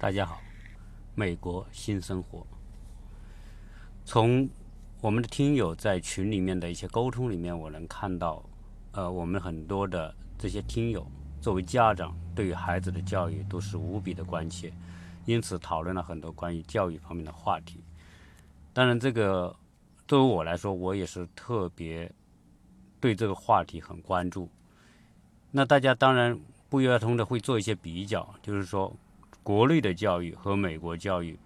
大家好，美国新生活。从我们的听友在群里面的一些沟通里面，我能看到，呃，我们很多的这些听友作为家长，对于孩子的教育都是无比的关切，因此讨论了很多关于教育方面的话题。当然，这个对于我来说，我也是特别对这个话题很关注。那大家当然不约而同的会做一些比较，就是说国内的教育和美国教育，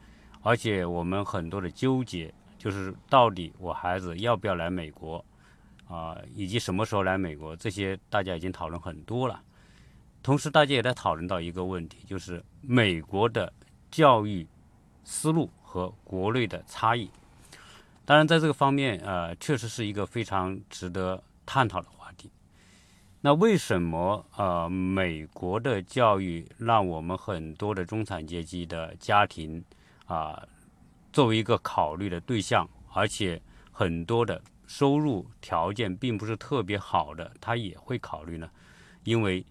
而且我们很多的纠结，就是到底我孩子要不要来美国啊、以及什么时候来美国，这些大家已经讨论很多了。同时，大家也在讨论到一个问题，就是美国的教育思路和国内的差异。当然，在这个方面，呃，确实是一个非常值得探讨的话题。那为什么呃美国的教育让我们很多的中产阶级的家庭啊、作为一个考虑的对象，而且很多的收入条件并不是特别好的，他也会考虑呢？因为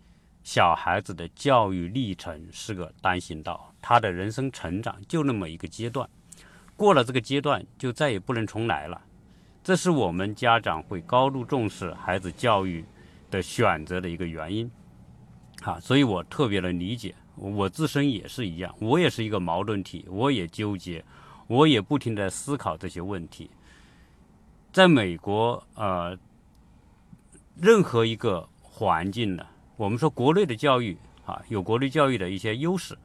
小孩子的教育历程是个单行道，他的人生成长就那么一个阶段，过了这个阶段就再也不能重来了。这是我们家长会高度重视孩子教育的选择的一个原因。啊，所以我特别的理解，我自身也是一样，我也是一个矛盾体，我也纠结，我也不停的思考这些问题。在美国，呃，任何一个环境呢，我们说国内的教育啊，有国内教育的一些优势，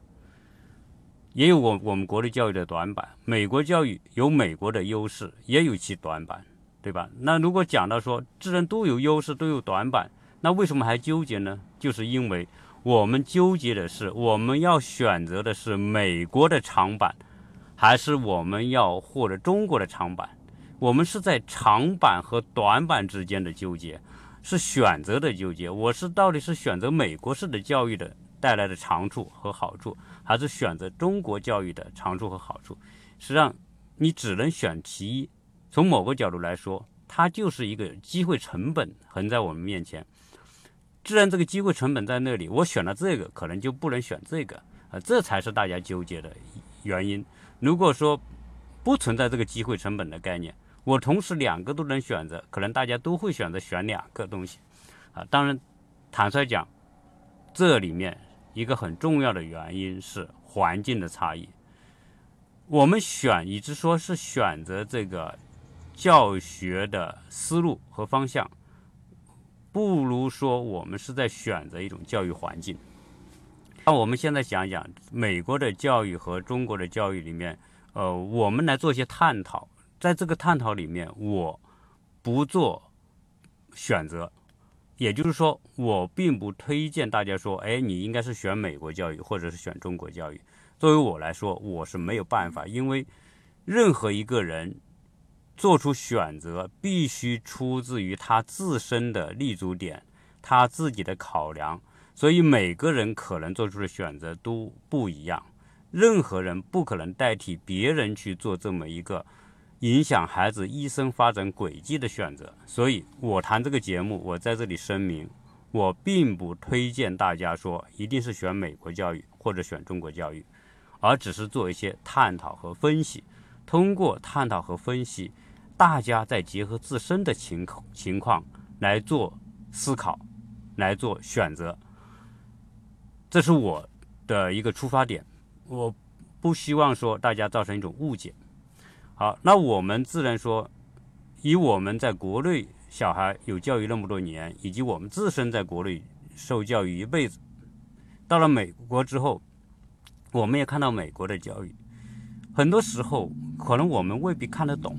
也有我我们国内教育的短板。美国教育有美国的优势，也有其短板，对吧？那如果讲到说，既然都有优势，都有短板，那为什么还纠结呢？就是因为我们纠结的是，我们要选择的是美国的长板，还是我们要获得中国的长板？我们是在长板和短板之间的纠结，是选择的纠结。我是到底是选择美国式的教育的带来的长处和好处，还是选择中国教育的长处和好处？实际上，你只能选其一。从某个角度来说，它就是一个机会成本横在我们面前。既然这个机会成本在那里，我选了这个，可能就不能选这个，啊，这才是大家纠结的原因。如果说不存在这个机会成本的概念，我同时两个都能选择，可能大家都会选择选两个东西，啊，当然，坦率讲，这里面一个很重要的原因是环境的差异。我们选，以及说是选择这个教学的思路和方向，不如说我们是在选择一种教育环境。那我们现在想想，美国的教育和中国的教育里面，呃，我们来做一些探讨。在这个探讨里面，我不做选择，也就是说，我并不推荐大家说，哎，你应该是选美国教育，或者是选中国教育。作为我来说，我是没有办法，因为任何一个人做出选择，必须出自于他自身的立足点，他自己的考量，所以每个人可能做出的选择都不一样。任何人不可能代替别人去做这么一个影响孩子一生发展轨迹的选择。所以我谈这个节目，我在这里声明，我并不推荐大家说一定是选美国教育或者选中国教育。而只是做一些探讨和分析，通过探讨和分析，大家再结合自身的情况情况来做思考，来做选择。这是我的一个出发点，我不希望说大家造成一种误解。好，那我们自然说，以我们在国内小孩有教育那么多年，以及我们自身在国内受教育一辈子，到了美国之后。我们也看到美国的教育，很多时候可能我们未必看得懂，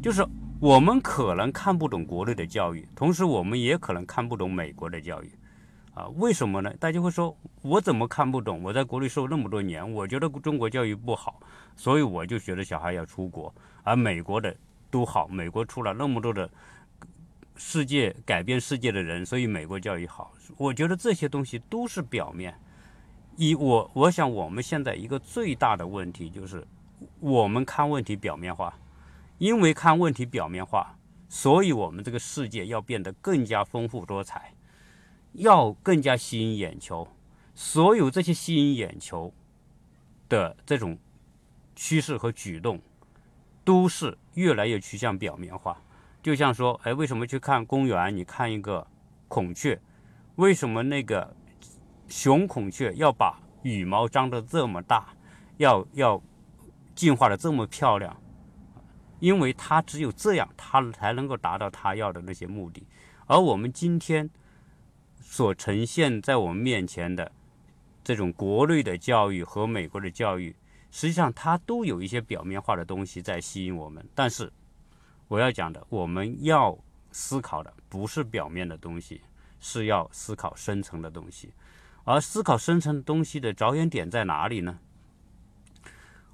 就是我们可能看不懂国内的教育，同时我们也可能看不懂美国的教育，啊，为什么呢？大家会说，我怎么看不懂？我在国内受那么多年，我觉得中国教育不好，所以我就觉得小孩要出国，而美国的都好，美国出了那么多的世界改变世界的人，所以美国教育好。我觉得这些东西都是表面。以我我想我们现在一个最大的问题就是我们看问题表面化，因为看问题表面化，所以我们这个世界要变得更加丰富多彩，要更加吸引眼球。所有这些吸引眼球的这种趋势和举动，都是越来越趋向表面化。就像说，哎，为什么去看公园？你看一个孔雀，为什么那个雄孔雀要把羽毛张得这么大，要要进化的这么漂亮？因为它只有这样，它才能够达到它要的那些目的。而我们今天所呈现在我们面前的。这种国内的教育和美国的教育，实际上它都有一些表面化的东西在吸引我们。但是我要讲的，我们要思考的不是表面的东西，是要思考深层的东西。而思考深层的东西的着眼点在哪里呢？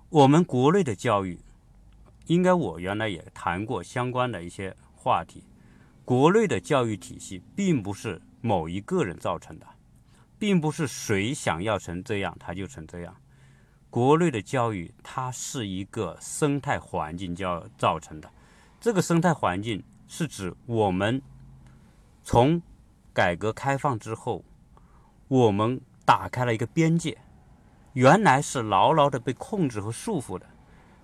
我们国内的教育，应该我原来也谈过相关的一些话题。国内的教育体系并不是某一个人造成的。并不是谁想要成这样他就成这样。国内的教育它是一个生态环境教造成的，这个生态环境是指我们从改革开放之后，我们打开了一个边界，原来是牢牢的被控制和束缚的。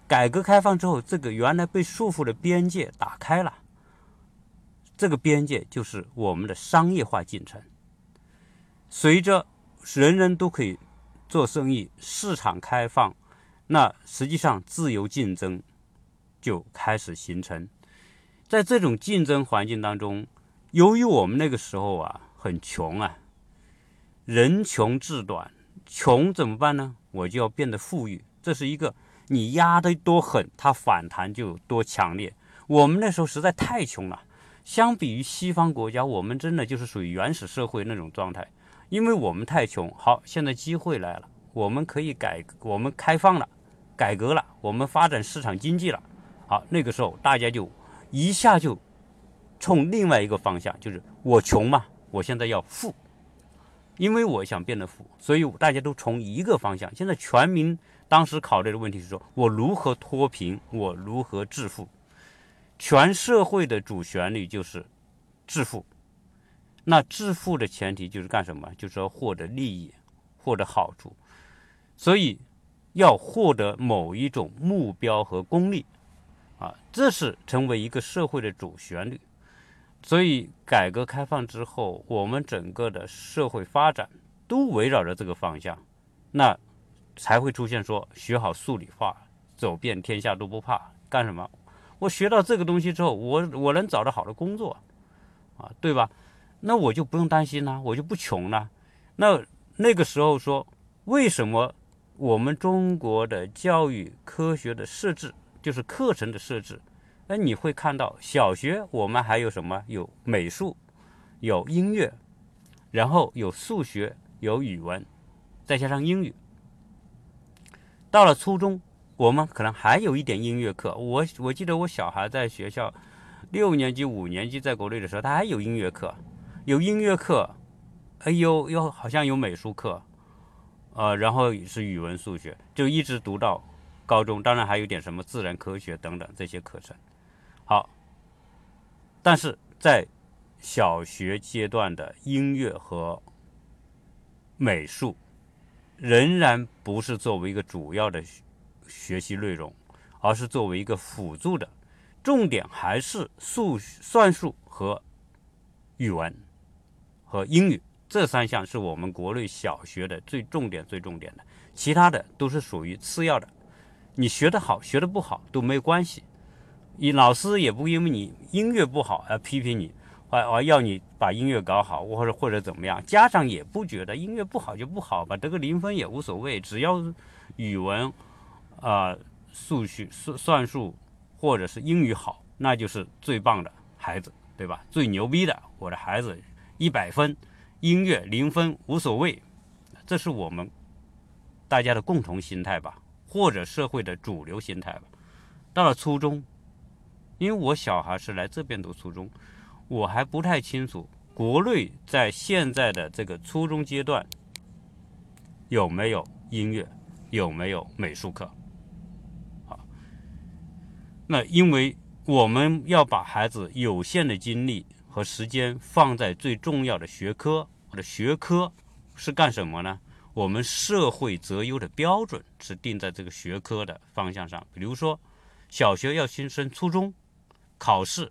改革开放之后，这个原来被束缚的边界打开了，这个边界就是我们的商业化进程。随着人人都可以做生意，市场开放，那实际上自由竞争就开始形成。在这种竞争环境当中，由于我们那个时候啊很穷啊，人穷志短，穷怎么办呢？我就要变得富裕。这是一个你压得多狠，它反弹就有多强烈。我们那时候实在太穷了，相比于西方国家，我们真的就是属于原始社会那种状态。因为我们太穷，好，现在机会来了，我们可以改，我们开放了，改革了，我们发展市场经济了，好，那个时候大家就一下就冲另外一个方向，就是我穷嘛，我现在要富，因为我想变得富，所以大家都从一个方向。现在全民当时考虑的问题是说，我如何脱贫，我如何致富，全社会的主旋律就是致富。那致富的前提就是干什么？就是要获得利益，获得好处，所以要获得某一种目标和功利，啊，这是成为一个社会的主旋律。所以改革开放之后，我们整个的社会发展都围绕着这个方向，那才会出现说学好数理化，走遍天下都不怕。干什么？我学到这个东西之后，我我能找到好的工作，啊，对吧？那我就不用担心了，我就不穷了。那那个时候说，为什么我们中国的教育科学的设置，就是课程的设置？那，你会看到小学我们还有什么？有美术，有音乐，然后有数学，有语文，再加上英语。到了初中，我们可能还有一点音乐课。我我记得我小孩在学校六年级、五年级在国内的时候，他还有音乐课。有音乐课，哎呦，又好像有美术课，呃，然后是语文、数学，就一直读到高中。当然还有点什么自然科学等等这些课程。好，但是在小学阶段的音乐和美术仍然不是作为一个主要的学习内容，而是作为一个辅助的，重点还是数算术和语文。和英语这三项是我们国内小学的最重点、最重点的，其他的都是属于次要的。你学得好，学得不好都没有关系。你老师也不因为你音乐不好而批评你，而而要你把音乐搞好，或者或者怎么样。家长也不觉得音乐不好就不好吧，得个零分也无所谓，只要语文、啊数学、算算术或者是英语好，那就是最棒的孩子，对吧？最牛逼的，我的孩子。一百分，音乐零分无所谓，这是我们大家的共同心态吧，或者社会的主流心态吧。到了初中，因为我小孩是来这边读初中，我还不太清楚国内在现在的这个初中阶段有没有音乐，有没有美术课？那因为我们要把孩子有限的精力和时间放在最重要的学科，或者学科是干什么呢？我们社会择优的标准是定在这个学科的方向上，比如说小学要先升初中，考试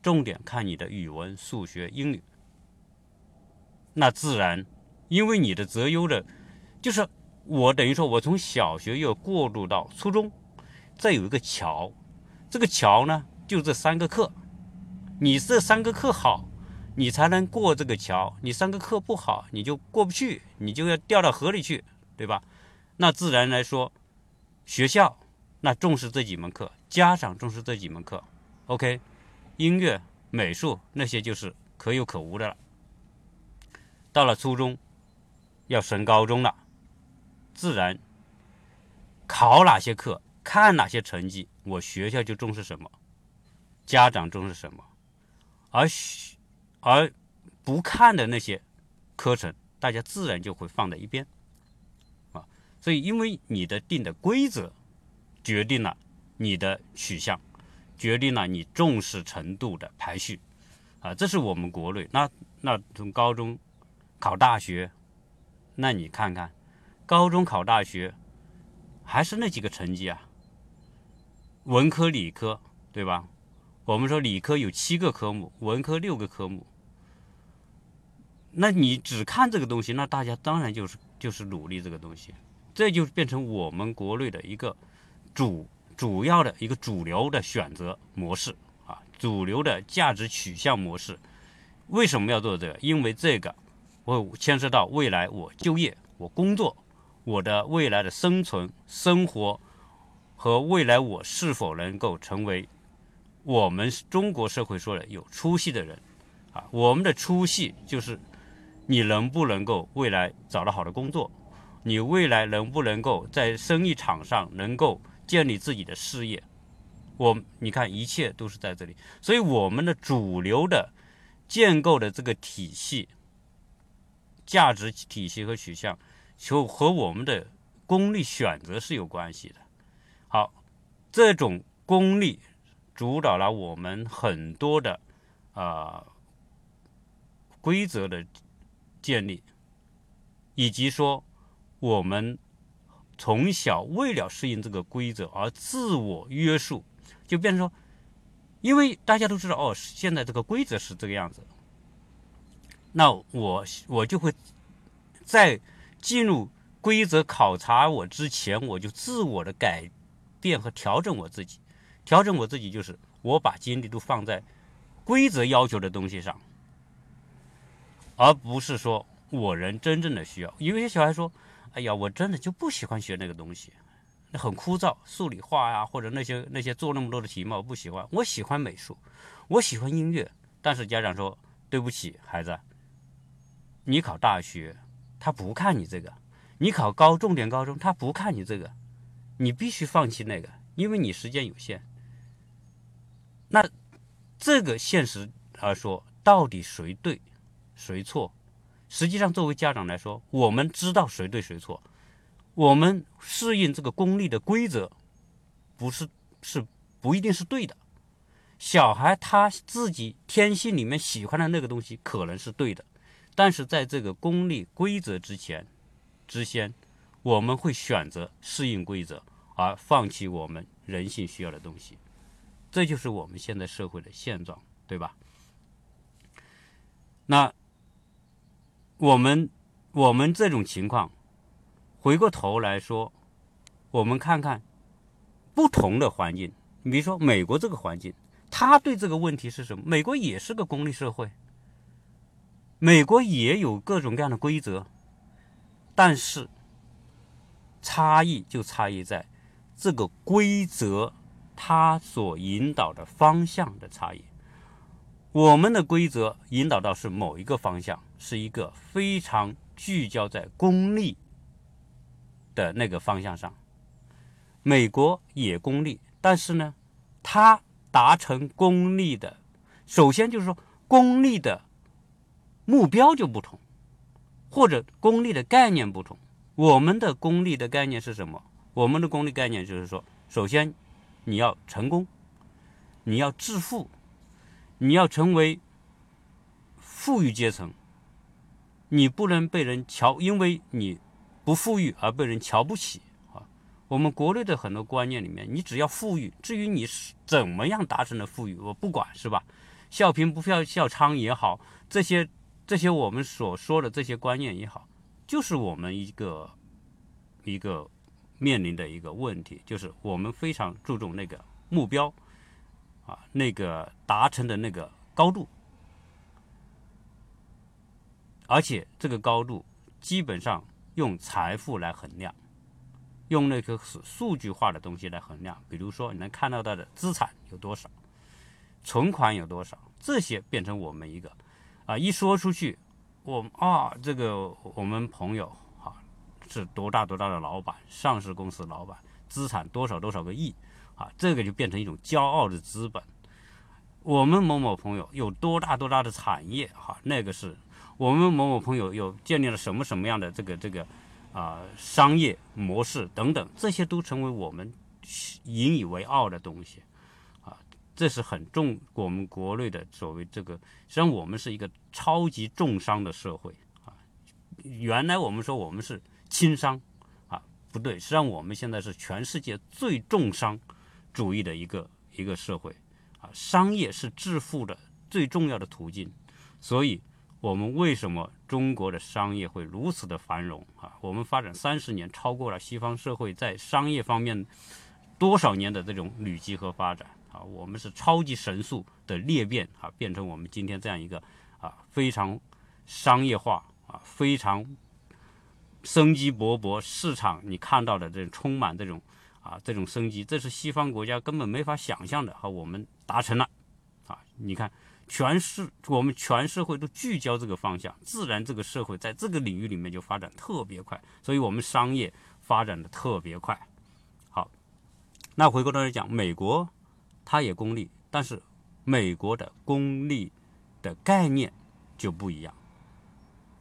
重点看你的语文、数学、英语，那自然因为你的择优的。就是我等于说，我从小学又过渡到初中，再有一个桥，这个桥呢，就这三个课，你这三个课好，你才能过这个桥；你三个课不好，你就过不去，你就要掉到河里去，对吧？那自然来说，学校那重视这几门课，家长重视这几门课，OK，音乐、美术那些就是可有可无的了。到了初中，要升高中了。自然，考哪些课，看哪些成绩，我学校就重视什么，家长重视什么，而而不看的那些课程，大家自然就会放在一边，啊，所以因为你的定的规则，决定了你的取向，决定了你重视程度的排序，啊，这是我们国内。那那从高中考大学，那你看看。高中考大学，还是那几个成绩啊？文科、理科，对吧？我们说理科有七个科目，文科六个科目。那你只看这个东西，那大家当然就是就是努力这个东西，这就变成我们国内的一个主主要的一个主流的选择模式啊，主流的价值取向模式。为什么要做这个？因为这个会牵涉到未来我就业、我工作。我的未来的生存、生活和未来我是否能够成为我们中国社会说的有出息的人啊？我们的出息就是你能不能够未来找到好的工作，你未来能不能够在生意场上能够建立自己的事业？我你看，一切都是在这里。所以我们的主流的建构的这个体系、价值体系和取向。就和我们的功利选择是有关系的。这种功利主导了我们很多的啊规则的建立，以及说我们从小为了适应这个规则而自我约束，就变成说，因为大家都知道哦，现在这个规则是这个样子，那我我就会在。进入规则考察我之前，我就自我的改变和调整我自己。调整我自己就是我把精力都放在规则要求的东西上，而不是说我人真正的需要。有些小孩说：“哎呀，我真的就不喜欢学那个东西，那很枯燥，数理化呀，或者那些那些做那么多的题目，我不喜欢。我喜欢美术，我喜欢音乐。”但是家长说：“对不起，孩子，你考大学。”他不看你这个，你考高重点高中，他不看你这个，你必须放弃那个，因为你时间有限。那这个现实而说，到底谁对谁错？实际上，作为家长来说，我们知道谁对谁错，我们适应这个功利的规则，不是是不一定是对的。小孩他自己天性里面喜欢的那个东西，可能是对的。但是在这个功利规则之前、之先，我们会选择适应规则，而放弃我们人性需要的东西。这就是我们现在社会的现状，对吧？那我们我们这种情况，回过头来说，我们看看不同的环境，比如说美国这个环境，他对这个问题是什么？美国也是个公立社会。美国也有各种各样的规则，但是差异就差异在这个规则它所引导的方向的差异。我们的规则引导到是某一个方向，是一个非常聚焦在功利的那个方向上。美国也功利，但是呢，它达成功利的，首先就是说功利的。目标就不同，或者功利的概念不同。我们的功利的概念是什么？我们的功利概念就是说，首先你要成功，你要致富，你要成为富裕阶层，你不能被人瞧，因为你不富裕而被人瞧不起啊。我们国内的很多观念里面，你只要富裕，至于你是怎么样达成的富裕，我不管，是吧？笑贫不笑笑娼也好，这些这些我们所说的这些观念也好。就是我们一个一个面临的一个问题，就是我们非常注重那个目标啊，那个达成的那个高度，而且这个高度基本上用财富来衡量，用那个数数据化的东西来衡量，比如说你能看到它的资产有多少，存款有多少，这些变成我们一个啊，一说出去。我啊，这个我们朋友，是多大多大的老板，上市公司老板，资产多少多少个亿啊，这个就变成一种骄傲的资本。我们某某朋友有多大多大的产业哈，那个是我们某某朋友有建立了什么什么样的这个这个啊商业模式等等，这些都成为我们引以为傲的东西啊。这是很重，我们国内的所谓这个，实际上我们是一个超级重商的社会啊。原来我们说我们是轻商啊，不对，实际上我们现在是全世界最重商主义的一个一个社会啊。商业是致富的最重要的途径，所以我们为什么中国的商业会如此的繁荣啊？我们发展三十年，超过了西方社会在商业方面多少年的这种累积和发展。啊，我们是超级神速的裂变啊，变成我们今天这样一个啊非常商业化啊非常生机勃勃市场，你看到的这种充满这种啊这种生机，这是西方国家根本没法想象的，和我们达成了啊！你看，全是我们全社会都聚焦这个方向，自然这个社会在这个领域里面就发展特别快，所以我们商业发展的特别快。好，那回过头来讲，美国。它也功利，但是美国的功利的概念就不一样。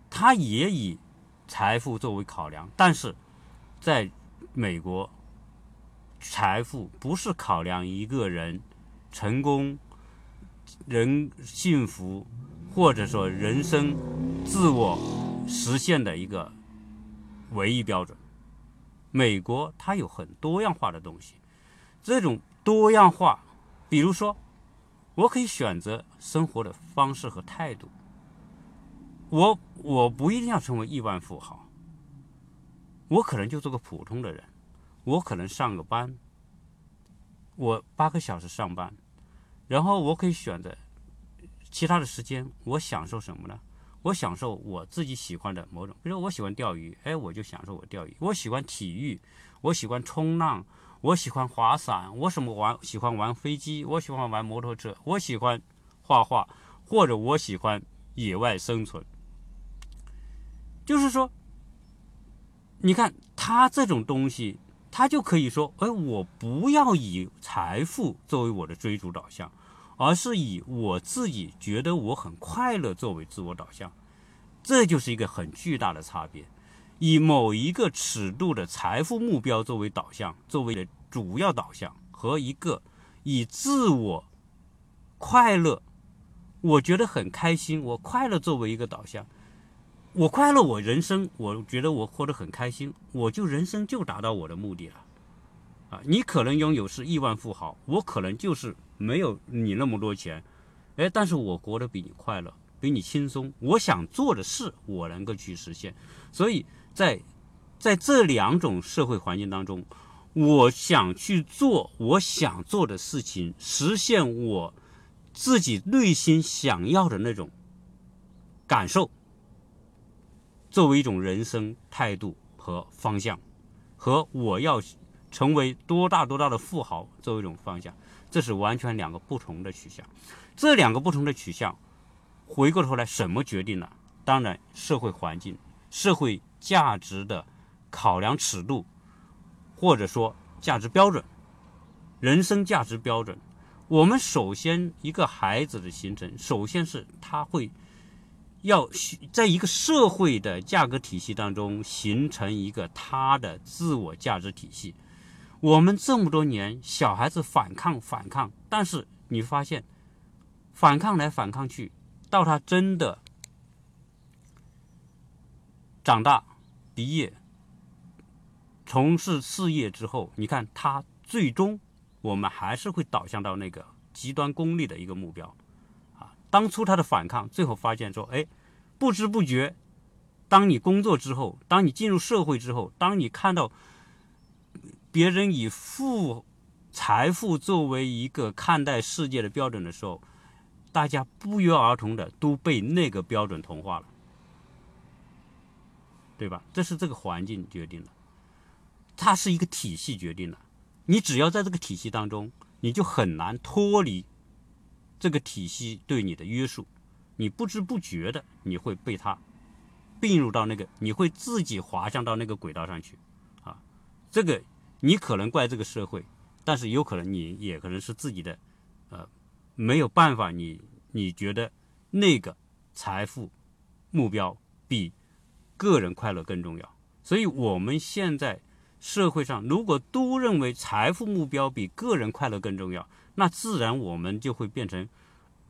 它也以财富作为考量，但是在美国，财富不是考量一个人成功、人幸福，或者说人生自我实现的一个唯一标准。美国它有很多样化的东西，这种多样化。比如说，我可以选择生活的方式和态度。我我不一定要成为亿万富豪，我可能就做个普通的人。我可能上个班，我八个小时上班，然后我可以选择其他的时间，我享受什么呢？我享受我自己喜欢的某种，比如说我喜欢钓鱼，哎，我就享受我钓鱼。我喜欢体育，我喜欢冲浪。我喜欢滑伞，我什么玩？喜欢玩飞机，我喜欢玩摩托车，我喜欢画画，或者我喜欢野外生存。就是说，你看他这种东西，他就可以说：哎，我不要以财富作为我的追逐导向，而是以我自己觉得我很快乐作为自我导向。这就是一个很巨大的差别。以某一个尺度的财富目标作为导向，作为的主要导向，和一个以自我快乐，我觉得很开心，我快乐作为一个导向，我快乐，我人生，我觉得我活得很开心，我就人生就达到我的目的了。啊，你可能拥有是亿万富豪，我可能就是没有你那么多钱，哎，但是我活得比你快乐，比你轻松，我想做的事，我能够去实现，所以。在在这两种社会环境当中，我想去做我想做的事情，实现我自己内心想要的那种感受，作为一种人生态度和方向，和我要成为多大多大的富豪作为一种方向，这是完全两个不同的取向。这两个不同的取向，回过头来，什么决定了？当然，社会环境，社会。价值的考量尺度，或者说价值标准，人生价值标准。我们首先一个孩子的形成，首先是他会要在一个社会的价格体系当中形成一个他的自我价值体系。我们这么多年，小孩子反抗反抗，但是你发现反抗来反抗去，到他真的长大、毕业、从事事业之后，你看他最终我们还是会导向到那个极端功利的一个目标。当初他的反抗，最后发现说：“哎，不知不觉，当你工作之后，当你进入社会之后，当你看到别人以富财富作为一个看待世界的标准的时候，大家不约而同的都被那个标准同化了，对吧？这是这个环境决定的，它是一个体系决定的。你只要在这个体系当中，你就很难脱离。”这个体系对你的约束，你不知不觉的你会被它并入到那个，你会自己滑向到那个轨道上去，啊，这个你可能怪这个社会，但是有可能你也可能是自己的，呃，没有办法，你你觉得那个财富目标比个人快乐更重要，所以我们现在社会上如果都认为财富目标比个人快乐更重要。那自然我们就会变成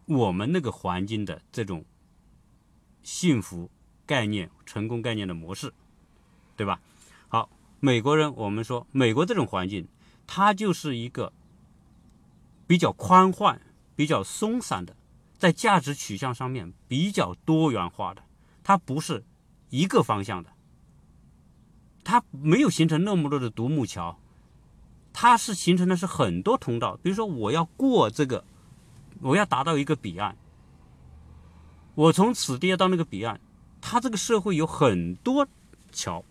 我们那个环境的这种幸福概念、成功概念的模式，对吧？好，美国人，我们说美国这种环境，它就是一个比较宽泛、比较松散的，在价值取向上面比较多元化的，它不是一个方向的，它没有形成那么多的独木桥。它是形成的是很多通道，比如说我要过这个，我要达到一个彼岸，我从此地到那个彼岸，它这个社会有很多桥，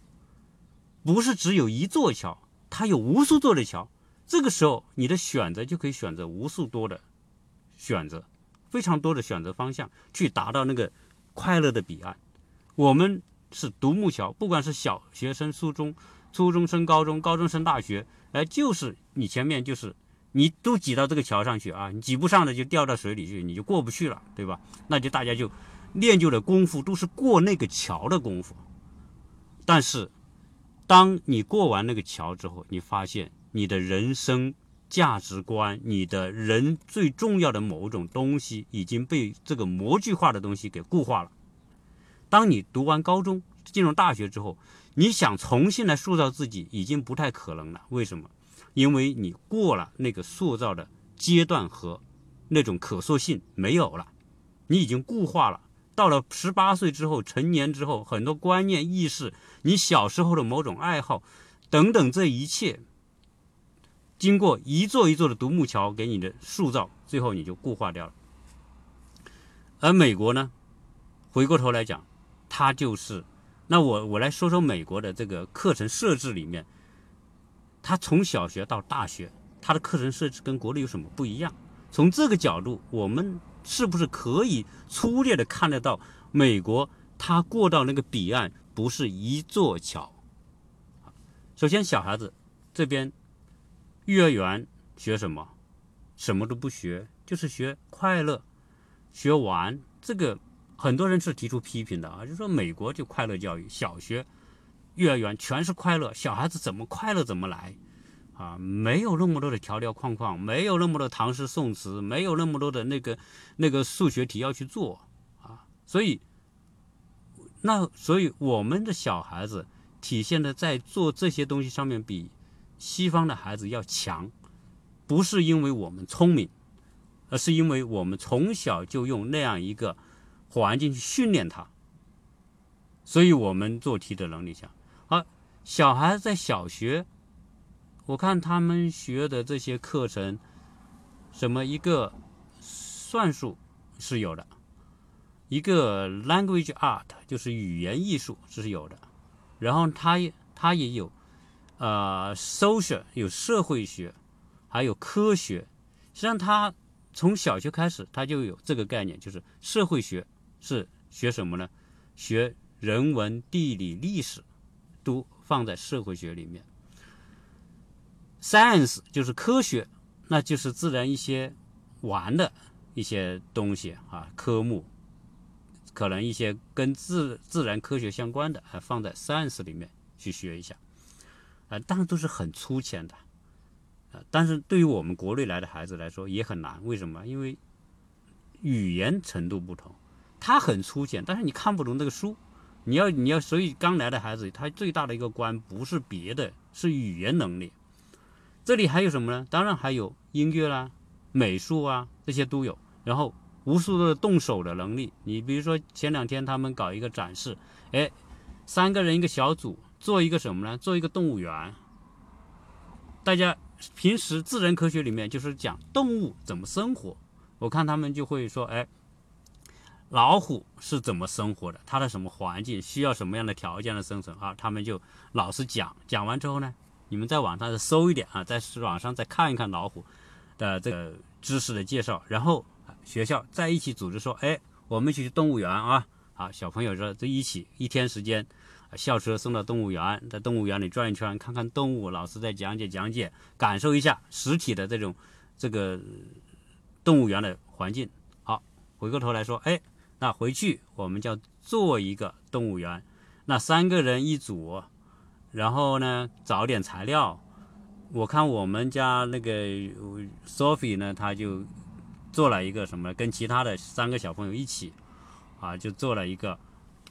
不是只有一座桥，它有无数座的桥。这个时候你的选择就可以选择无数多的选择，非常多的选择方向去达到那个快乐的彼岸。我们是独木桥，不管是小学生、初中、初中升高中、高中升大学。哎，就是你前面就是你都挤到这个桥上去啊，你挤不上的就掉到水里去，你就过不去了，对吧？那就大家就练就的功夫都是过那个桥的功夫。但是，当你过完那个桥之后，你发现你的人生价值观、你的人最重要的某种东西已经被这个模具化的东西给固化了。当你读完高中，进入大学之后。你想重新来塑造自己，已经不太可能了。为什么？因为你过了那个塑造的阶段和那种可塑性没有了，你已经固化了。到了十八岁之后，成年之后，很多观念、意识，你小时候的某种爱好等等，这一切经过一座一座的独木桥给你的塑造，最后你就固化掉了。而美国呢，回过头来讲，它就是。那我我来说说美国的这个课程设置里面，他从小学到大学，他的课程设置跟国内有什么不一样？从这个角度，我们是不是可以粗略的看得到，美国他过到那个彼岸不是一座桥？首先，小孩子这边幼儿园学什么？什么都不学，就是学快乐，学玩这个。很多人是提出批评的啊，就说美国就快乐教育，小学、幼儿园全是快乐，小孩子怎么快乐怎么来，啊，没有那么多的条条框框，没有那么多唐诗宋词，没有那么多的那个那个数学题要去做啊，所以，那所以我们的小孩子体现的在做这些东西上面比西方的孩子要强，不是因为我们聪明，而是因为我们从小就用那样一个。环境去训练他，所以我们做题的能力强。好，小孩在小学，我看他们学的这些课程，什么一个算术是有的，一个 language art 就是语言艺术是有的，然后他也他也有，呃，social 有社会学，还有科学。实际上他从小学开始他就有这个概念，就是社会学。是学什么呢？学人文、地理、历史，都放在社会学里面。Science 就是科学，那就是自然一些玩的一些东西啊，科目。可能一些跟自自然科学相关的，还放在 science 里面去学一下，啊，当然都是很粗浅的，啊，但是对于我们国内来的孩子来说也很难，为什么？因为语言程度不同，他很粗浅，但是你看不懂那个书，你要你要，所以刚来的孩子他最大的一个关不是别的，是语言能力。这里还有什么呢？当然还有音乐啦、美术啊，这些都有。然后无数的动手的能力。你比如说前两天他们搞一个展示，哎，三个人一个小组做一个什么呢？做一个动物园。大家平时自然科学里面就是讲动物怎么生活，我看他们就会说，哎，老虎是怎么生活的？它的什么环境需要什么样的条件的生存啊？他们就老师讲，讲完之后呢？你们在网上再搜一点啊，在网上再看一看老虎的这个知识的介绍，然后学校在一起组织说，哎，我们去动物园啊，好，小朋友说这一起一天时间，校车送到动物园，在动物园里转一圈，看看动物，老师再讲解讲解，感受一下实体的这种这个动物园的环境。好，回过头来说，哎，那回去我们就要做一个动物园，那三个人一组。然后呢，找点材料。我看我们家那个 Sophie 呢，他就做了一个什么，跟其他的三个小朋友一起，啊，就做了一个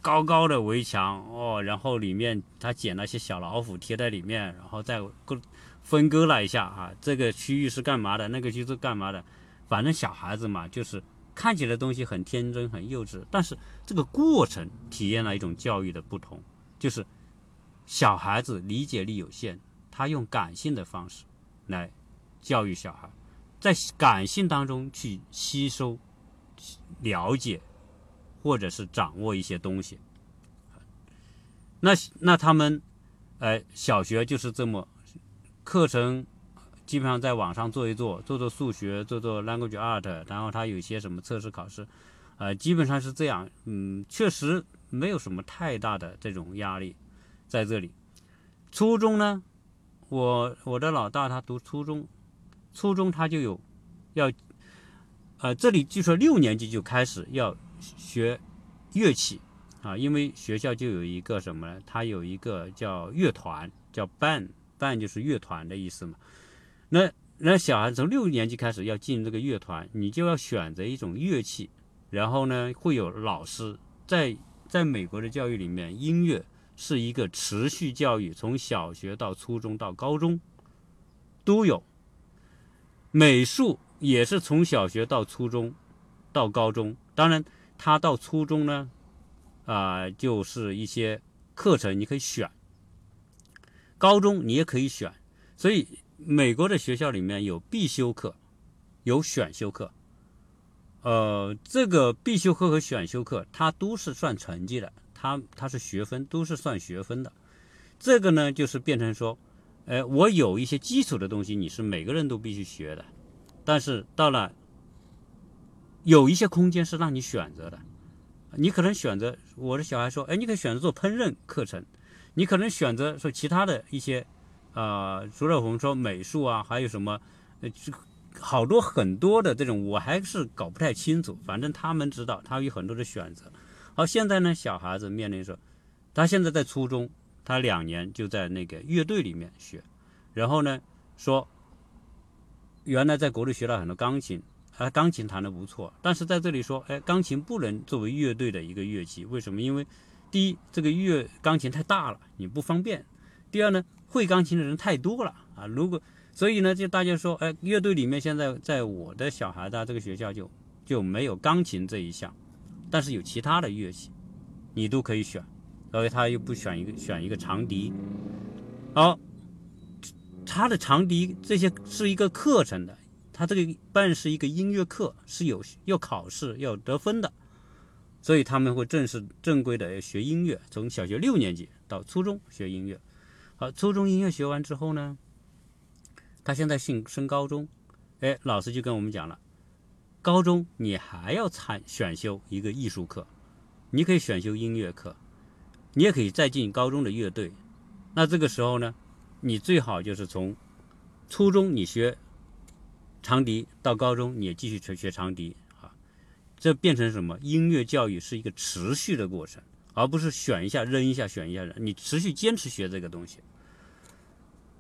高高的围墙哦。然后里面他捡了些小老虎贴在里面，然后再割分割了一下啊，这个区域是干嘛的，那个区是干嘛的。反正小孩子嘛，就是看起来东西很天真、很幼稚，但是这个过程体验了一种教育的不同，就是。小孩子理解力有限，他用感性的方式来教育小孩，在感性当中去吸收、了解，或者是掌握一些东西。那那他们，呃，小学就是这么课程，基本上在网上做一做，做做数学，做做 language art，然后他有些什么测试考试，呃，基本上是这样。嗯，确实没有什么太大的这种压力。在这里，初中呢，我我的老大他读初中，初中他就有要，呃，这里据说六年级就开始要学乐器啊，因为学校就有一个什么呢？他有一个叫乐团，叫 band，band 就是乐团的意思嘛。那那小孩从六年级开始要进这个乐团，你就要选择一种乐器，然后呢会有老师在在美国的教育里面音乐。是一个持续教育，从小学到初中到高中都有。美术也是从小学到初中到高中，当然他到初中呢，啊，就是一些课程你可以选，高中你也可以选。所以美国的学校里面有必修课，有选修课。呃，这个必修课和选修课它都是算成绩的。它它是学分，都是算学分的。这个呢，就是变成说，呃，我有一些基础的东西，你是每个人都必须学的。但是到了有一些空间是让你选择的，你可能选择我的小孩说，哎，你可以选择做烹饪课程，你可能选择说其他的一些，呃，除了我们说美术啊，还有什么，呃，好多很多的这种，我还是搞不太清楚。反正他们知道，他有很多的选择。好，现在呢，小孩子面临说，他现在在初中，他两年就在那个乐队里面学，然后呢，说原来在国内学了很多钢琴，啊，钢琴弹得不错，但是在这里说，哎，钢琴不能作为乐队的一个乐器，为什么？因为第一，这个乐钢琴太大了，你不方便；第二呢，会钢琴的人太多了啊。如果所以呢，就大家说，哎，乐队里面现在在我的小孩的这个学校就就没有钢琴这一项。但是有其他的乐器，你都可以选，所以他又不选一个，选一个长笛。好，他的长笛这些是一个课程的，他这个办是一个音乐课，是有要考试要得分的，所以他们会正式正规的学音乐，从小学六年级到初中学音乐。好，初中音乐学完之后呢，他现在升升高中，哎，老师就跟我们讲了。高中你还要参选修一个艺术课，你可以选修音乐课，你也可以再进高中的乐队。那这个时候呢，你最好就是从初中你学长笛到高中你也继续学学长笛啊。这变成什么？音乐教育是一个持续的过程，而不是选一下扔一下，选一下扔。你持续坚持学这个东西。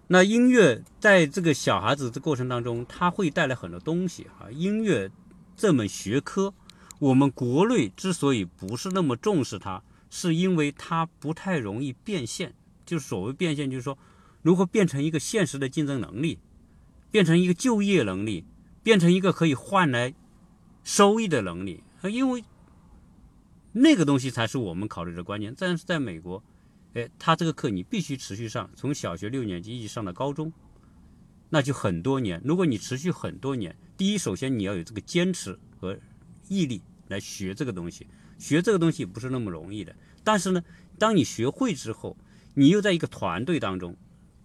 那音乐在这个小孩子的过程当中，它会带来很多东西啊。音乐这门学科，我们国内之所以不是那么重视它，是因为它不太容易变现。就所谓变现，就是说如何变成一个现实的竞争能力，变成一个就业能力，变成一个可以换来。收益的能力，因为那个东西才是我们考虑的关键。但是在美国，哎，他这个课你必须持续上，从小学六年级一直上到高中，那就很多年。如果你持续很多年，第一，首先你要有这个坚持和毅力来学这个东西。学这个东西不是那么容易的。但是呢，当你学会之后，你又在一个团队当中，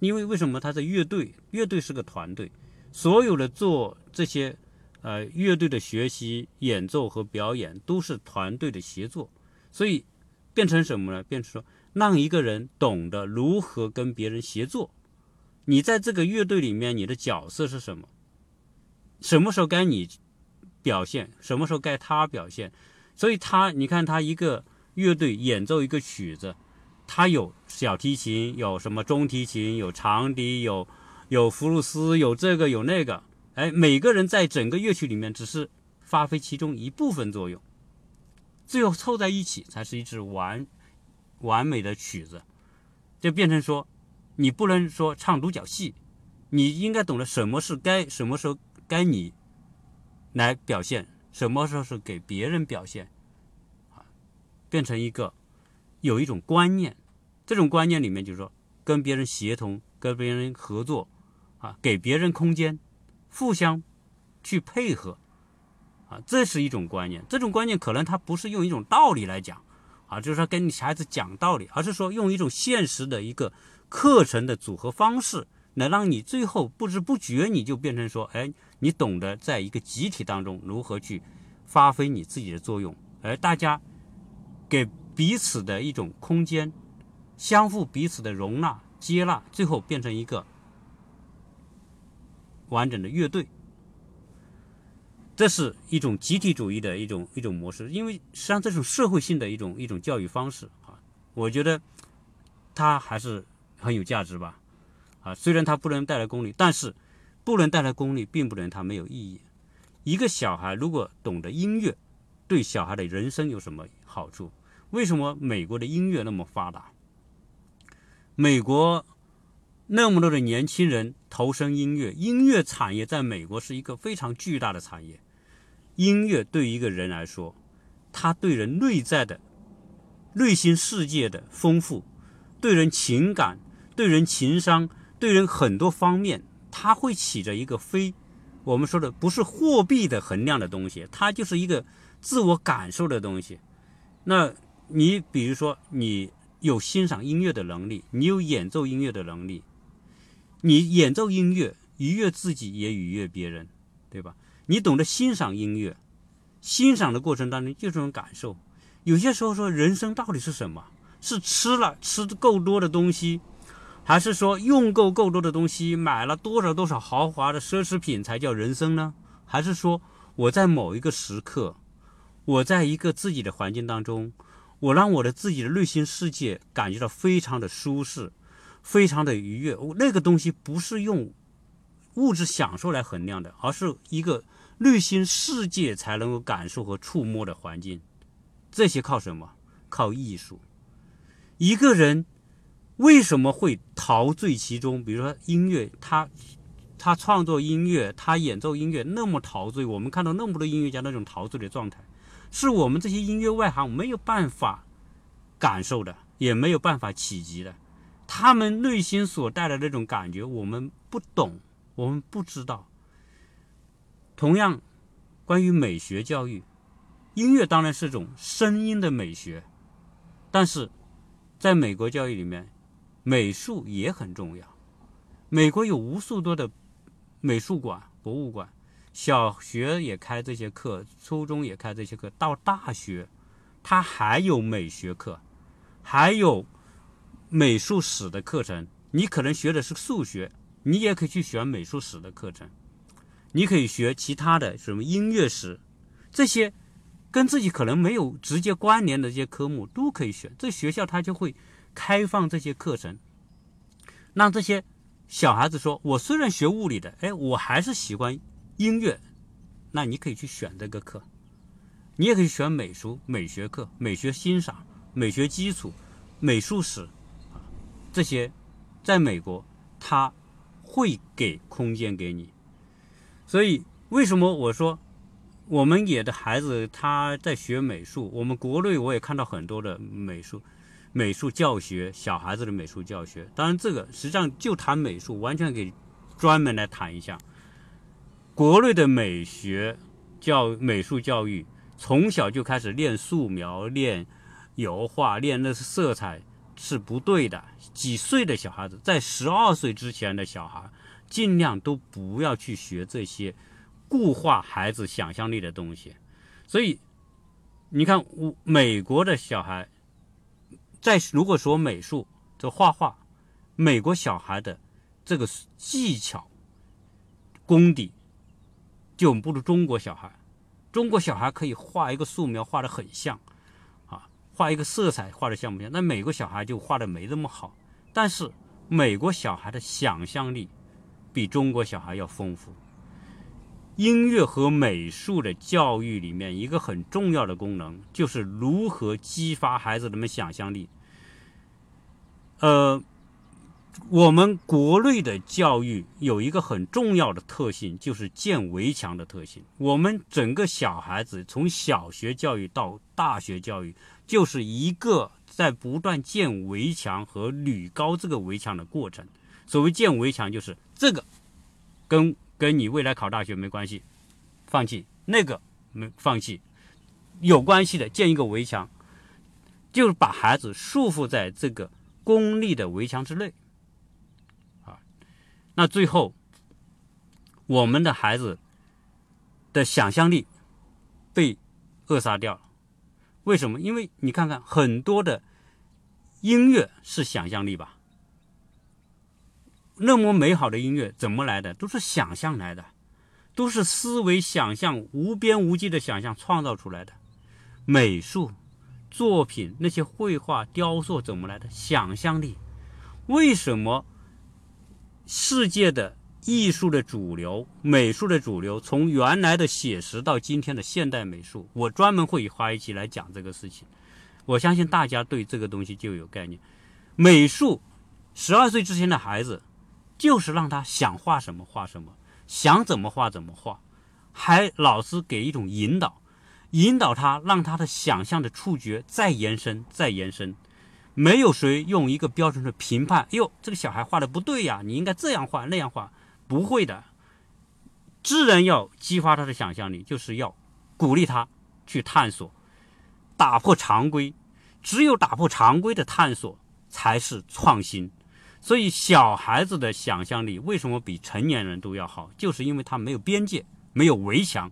因为为什么他在乐队？乐队是个团队，所有的做这些。呃，乐队的学习、演奏和表演都是团队的协作，所以变成什么呢？变成说，让一个人懂得如何跟别人协作。你在这个乐队里面，你的角色是什么？什么时候该你表现？什么时候该他表现？所以他，你看他一个乐队演奏一个曲子，他有小提琴，有什么中提琴，有长笛，有有弗鲁斯，有这个有那个。哎，每个人在整个乐曲里面只是发挥其中一部分作用，最后凑在一起才是一支完完美的曲子。就变成说，你不能说唱独角戏，你应该懂得什么是该什么时候该你来表现，什么时候是给别人表现，啊，变成一个有一种观念，这种观念里面就是说跟别人协同，跟别人合作，啊，给别人空间。互相去配合啊，这是一种观念。这种观念可能他不是用一种道理来讲啊，就是说跟你孩子讲道理，而是说用一种现实的一个课程的组合方式，来让你最后不知不觉你就变成说，哎，你懂得在一个集体当中如何去发挥你自己的作用，而大家给彼此的一种空间，相互彼此的容纳、接纳，最后变成一个。完整的乐队，这是一种集体主义的一种一种模式。因为实际上这种社会性的一种一种教育方式啊，我觉得它还是很有价值吧。啊，虽然它不能带来功利，但是不能带来功利，并不能它没有意义。一个小孩如果懂得音乐，对小孩的人生有什么好处？为什么美国的音乐那么发达？美国。那么多的年轻人投身音乐，音乐产业在美国是一个非常巨大的产业。音乐对于一个人来说，它对人内在的、内心世界的丰富，对人情感、对人情商、对人很多方面，它会起着一个非我们说的不是货币的衡量的东西，它就是一个自我感受的东西。那你比如说，你有欣赏音乐的能力，你有演奏音乐的能力。你演奏音乐，愉悦自己也愉悦别人，对吧？你懂得欣赏音乐，欣赏的过程当中就这种感受。有些时候说，人生到底是什么？是吃了吃够多的东西，还是说用够够多的东西，买了多少多少豪华的奢侈品才叫人生呢？还是说我在某一个时刻，我在一个自己的环境当中，我让我的自己的内心世界感觉到非常的舒适？非常的愉悦，那个东西不是用物质享受来衡量的，而是一个内心世界才能够感受和触摸的环境。这些靠什么？靠艺术。一个人为什么会陶醉其中？比如说音乐，他他创作音乐，他演奏音乐那么陶醉，我们看到那么多音乐家那种陶醉的状态，是我们这些音乐外行没有办法感受的，也没有办法企及的。他们内心所带的那种感觉，我们不懂，我们不知道。同样，关于美学教育，音乐当然是种声音的美学，但是在美国教育里面，美术也很重要。美国有无数多的美术馆、博物馆，小学也开这些课，初中也开这些课，到大学，它还有美学课，还有。美术史的课程，你可能学的是数学，你也可以去选美术史的课程。你可以学其他的什么音乐史，这些跟自己可能没有直接关联的这些科目都可以选。这学校它就会开放这些课程，让这些小孩子说：“我虽然学物理的，哎，我还是喜欢音乐。”那你可以去选这个课，你也可以选美术、美学课、美学欣赏、美学基础、美术史这些，在美国他会给空间给你。所以为什么我说？我们也的孩子他在学美术，我们国内我也看到很多的美术、美术教学，小孩子的美术教学。当然，这个实际上就谈美术，完全可以专门来谈一下。国内的美学教、美术教育，从小就开始练素描、练油画、练那色彩是不对的。几岁的小孩子，在十二岁之前的小孩，尽量都不要去学这些。固化孩子想象力的东西，所以你看，我美国的小孩在如果说美术这画画，美国小孩的这个技巧功底就不如中国小孩。中国小孩可以画一个素描画的很像，画一个色彩画的像不像？那美国小孩就画的没那么好。但是美国小孩的想象力比中国小孩要丰富。音乐和美术的教育里面，一个很重要的功能就是如何激发孩子们想象力。呃，我们国内的教育有一个很重要的特性，就是建围墙的特性。我们整个小孩子从小学教育到大学教育，就是一个在不断建围墙和垒高这个围墙的过程。所谓建围墙，就是这个跟。跟你未来考大学没关系，放弃那个没放弃，有关系的建一个围墙，就是把孩子束缚在这个功利的围墙之内，啊，那最后我们的孩子的想象力被扼杀掉了。为什么？因为你看看很多的音乐是想象力吧。那么美好的音乐怎么来的？都是想象来的，都是思维想象无边无际的想象创造出来的。美术作品那些绘画雕塑怎么来的？想象力。为什么世界的艺术的主流、美术的主流，从原来的写实到今天的现代美术？我专门会花一期来讲这个事情。我相信大家对这个东西就有概念。美术，十二岁之前的孩子。就是让他想画什么画什么，想怎么画怎么画，还老师给一种引导，引导他，让他的想象的触觉再延伸再延伸。没有谁用一个标准的评判，哟，这个小孩画的不对呀，你应该这样画那样画，不会的。自然要激发他的想象力，就是要鼓励他去探索，打破常规。只有打破常规的探索，才是创新。所以，小孩子的想象力为什么比成年人都要好？就是因为他没有边界，没有围墙，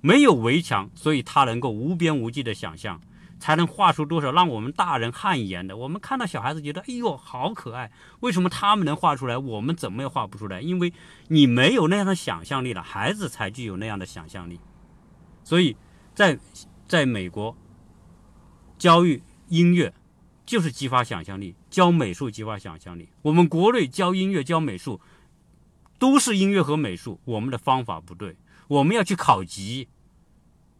没有围墙，所以他能够无边无际的想象，才能画出多少让我们大人汗颜的。我们看到小孩子觉得，哎呦，好可爱！为什么他们能画出来，我们怎么也画不出来？因为你没有那样的想象力了，孩子才具有那样的想象力。所以在在美国，教育音乐。就是激发想象力，教美术激发想象力。我们国内教音乐、教美术，都是音乐和美术。我们的方法不对，我们要去考级，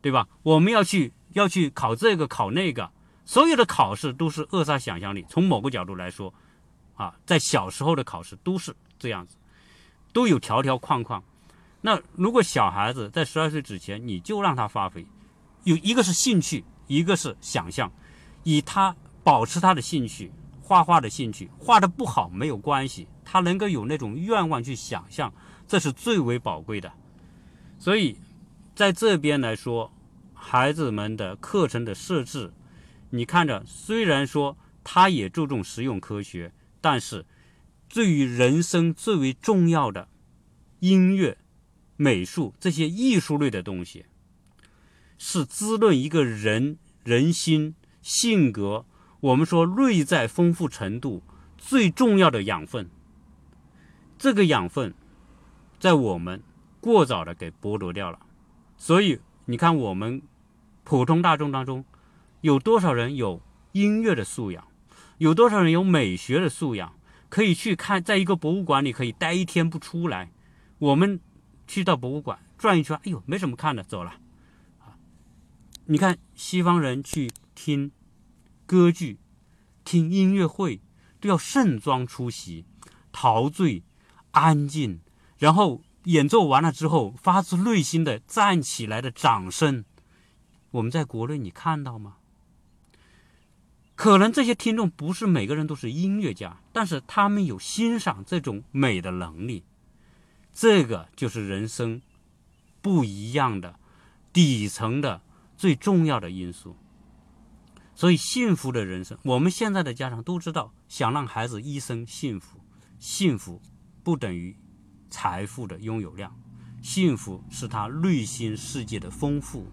对吧？我们要去要去考这个考那个，所有的考试都是扼杀想象力。从某个角度来说，啊，在小时候的考试都是这样子，都有条条框框。那如果小孩子在十二岁之前，你就让他发挥，有一个是兴趣，一个是想象，以他。保持他的兴趣，画画的兴趣，画的不好没有关系，他能够有那种愿望去想象，这是最为宝贵的。所以，在这边来说，孩子们的课程的设置，你看着，虽然说他也注重实用科学，但是对于人生最为重要的音乐、美术这些艺术类的东西，是滋润一个人人心性格。我们说内在丰富程度最重要的养分，这个养分在我们过早的给剥夺掉了。所以你看，我们普通大众当中，有多少人有音乐的素养？有多少人有美学的素养？可以去看，在一个博物馆里可以待一天不出来。我们去到博物馆转一圈，哎呦，没什么看的，走了。啊，你看西方人去听歌剧、听音乐会，都要盛装出席，陶醉、安静，然后演奏完了之后，发自内心的站起来的掌声。我们在国内你看到吗？可能这些听众不是每个人都是音乐家，但是他们有欣赏这种美的能力，这个就是人生不一样的底层的最重要的因素。所以，幸福的人生，我们现在的家长都知道，想让孩子一生幸福，幸福不等于财富的拥有量，幸福是他内心世界的丰富。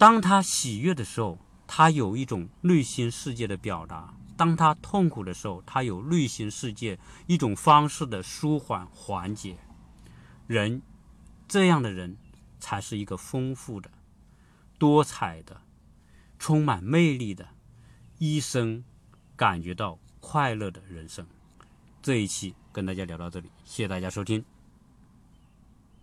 当他喜悦的时候。他有一种内心世界的表达，当他痛苦的时候，他有内心世界一种方式的舒缓缓解。人这样的人才是一个丰富的、多彩的、充满魅力的，一生感觉到快乐的人生。这一期跟大家聊到这里，谢谢大家收听。